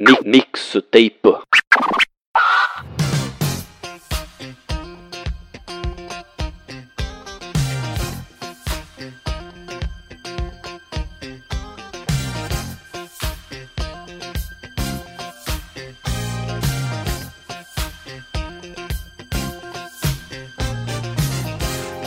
Mixtape.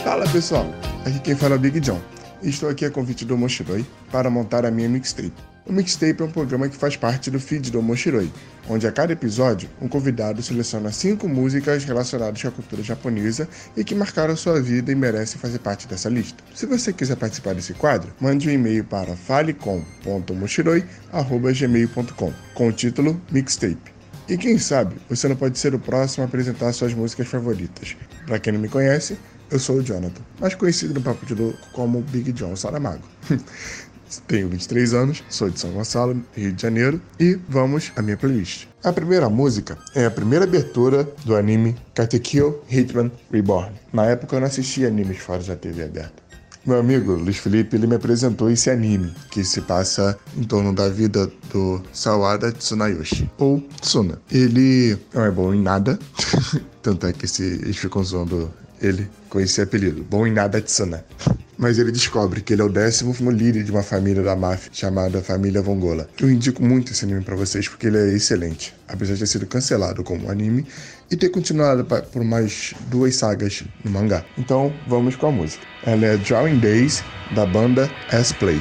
Fala pessoal, aqui quem fala é o Big John. Estou aqui a convite do Moshiroi para montar a minha mixtape. O mixtape é um programa que faz parte do feed do Moshiroi, onde a cada episódio um convidado seleciona cinco músicas relacionadas com a cultura japonesa e que marcaram sua vida e merecem fazer parte dessa lista. Se você quiser participar desse quadro, mande um e-mail para falecom.moshiroi.gmail.com com o título Mixtape. E quem sabe você não pode ser o próximo a apresentar suas músicas favoritas. Para quem não me conhece, eu sou o Jonathan, mais conhecido no Papo de Louco como Big John Saramago. Tenho 23 anos, sou de São Gonçalo, Rio de Janeiro, e vamos à minha playlist. A primeira música é a primeira abertura do anime Katekyo Hitman Reborn. Na época eu não assistia animes fora da TV aberta. Meu amigo Luiz Felipe ele me apresentou esse anime que se passa em torno da vida do Sawada Tsunayoshi, ou Tsuna. Ele não é bom em nada, tanto é que se, eles ficam zoando ele com esse apelido, bom em nada Tsuna. Mas ele descobre que ele é o décimo líder de uma família da máfia chamada Família Vongola. Eu indico muito esse anime para vocês porque ele é excelente, apesar de ter sido cancelado como anime e ter continuado por mais duas sagas no mangá. Então vamos com a música. Ela é Drawing Days da banda S-Play.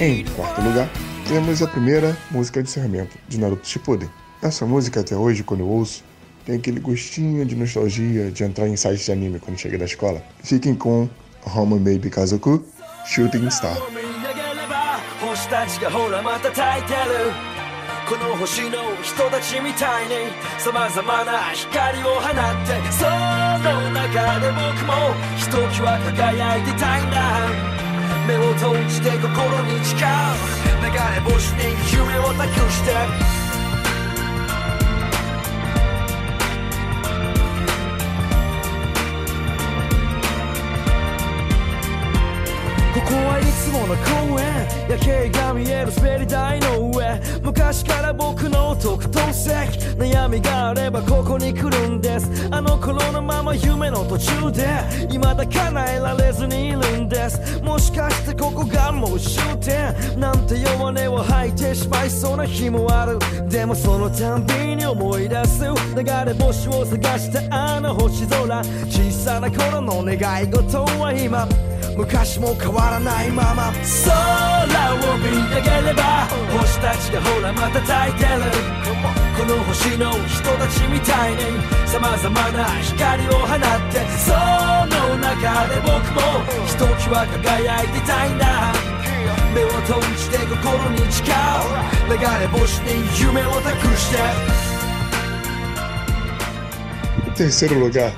Em quarto lugar, temos a primeira música de encerramento de Naruto Shippuden. Essa música até hoje, quando eu ouço, tem aquele gostinho de nostalgia de entrar em sites de anime quando chega da escola. Fiquem com Home Baby Kazoku, Shooting Star. この星の人たちみたいに様々な光を放ってその中で僕もひときわ輝いてたいんだ 目を閉じて心に誓う。流れ星に夢を託して。こはいつもの公園夜景が見える滑り台の上。昔から僕の特等席。悩みがあればここに来るんです。あの頃のまま夢の途中で。未だ叶えられずにいるんです。もしかしてここがもう終点。なんて弱音を吐いてしまいそうな日もある。でもそのたんびに思い出す。流れ星を探したあの星空。小さな頃の願い事は今。昔も変わらないまま。空を見上げれば星たちがほらまた焚いてる。この星の人たちみたいに様々な光を放ってその中で僕もひときわ輝いてたいんだ。目を閉じて心に誓う。流れ星に夢を託して。Terceiro lugar,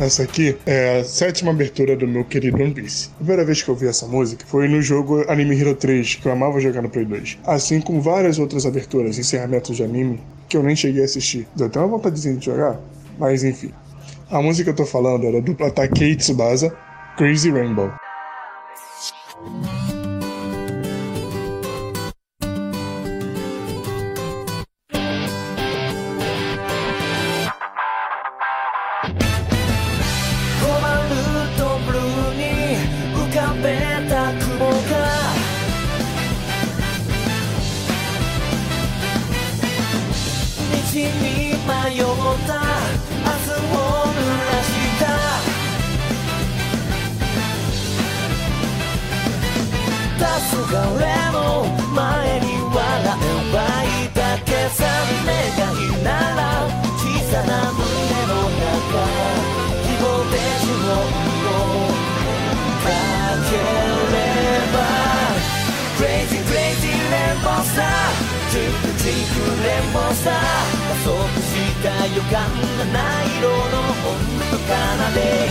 Essa aqui é a sétima abertura do meu querido One Piece. A primeira vez que eu vi essa música foi no jogo Anime Hero 3, que eu amava jogar no Play 2. Assim como várias outras aberturas, encerramentos de anime, que eu nem cheguei a assistir. Deu até uma vontadezinha de jogar, mas enfim. A música que eu tô falando era do Takei Tsubasa, Crazy Rainbow. さすがれも前に笑えばいただけさがいなら小さな胸の中希望で自分をかければクレイジークレイジーレンボスター。チークジークレンボスター加速した予感がない色の音と奏で。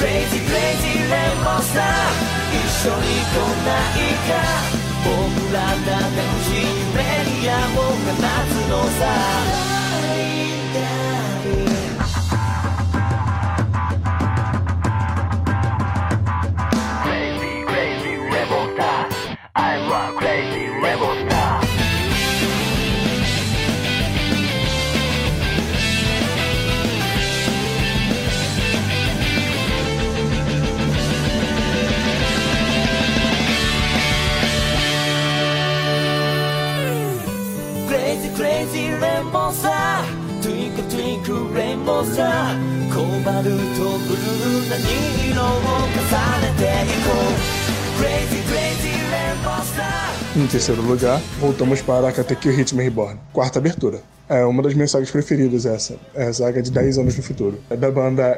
クレイジー Crazy レンボスター一緒に来ないか。僕らだって欲しいメディアを放つのさ。重ねていこう Crazy Crazy Rainbow Star Em terceiro lugar, voltamos para Katekyo Hitman Reborn, quarta abertura. É uma das minhas sagas preferidas essa, é a saga de 10 anos no futuro. É da banda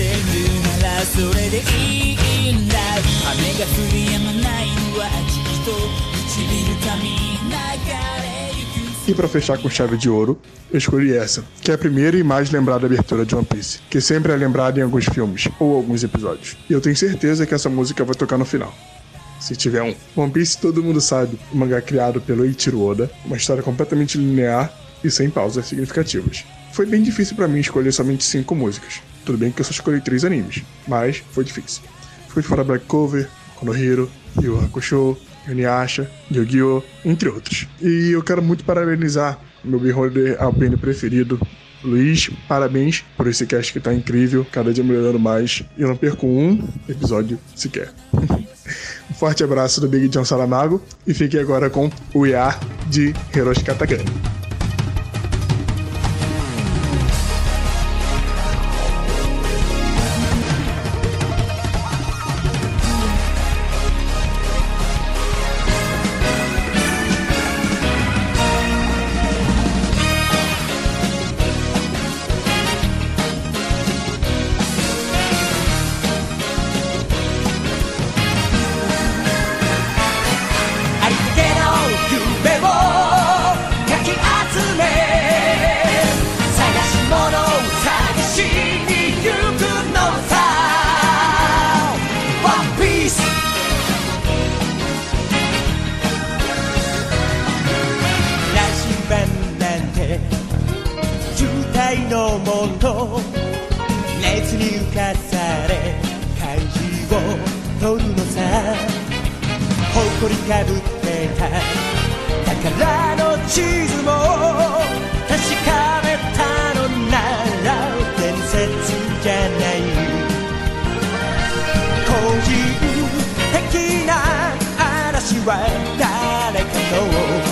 LMC 88. E para fechar com chave de ouro, eu escolhi essa, que é a primeira e mais lembrada abertura de One Piece, que sempre é lembrada em alguns filmes ou alguns episódios. E eu tenho certeza que essa música vai tocar no final. Se tiver um. One Piece todo mundo sabe, um mangá criado pelo Eiichiro Oda, uma história completamente linear e sem pausas significativas. Foi bem difícil para mim escolher somente cinco músicas. Tudo bem que eu só escolhi três animes, mas foi difícil. Fui fora Black Cover, Konohiro, Yu Hakusho, Inuyasha, Yu-Gi-Oh!, entre outros. E eu quero muito parabenizar meu Beholder Alpine preferido, Luiz, parabéns por esse cast que tá incrível, cada dia melhorando mais. E eu não perco um episódio sequer. um forte abraço do Big John Salamago e fique agora com o IA de Hiroshi Katagami. ほるのさ誇りかぶってた。宝の地図も確かめたのなら伝説じゃない。個人的な嵐は誰かの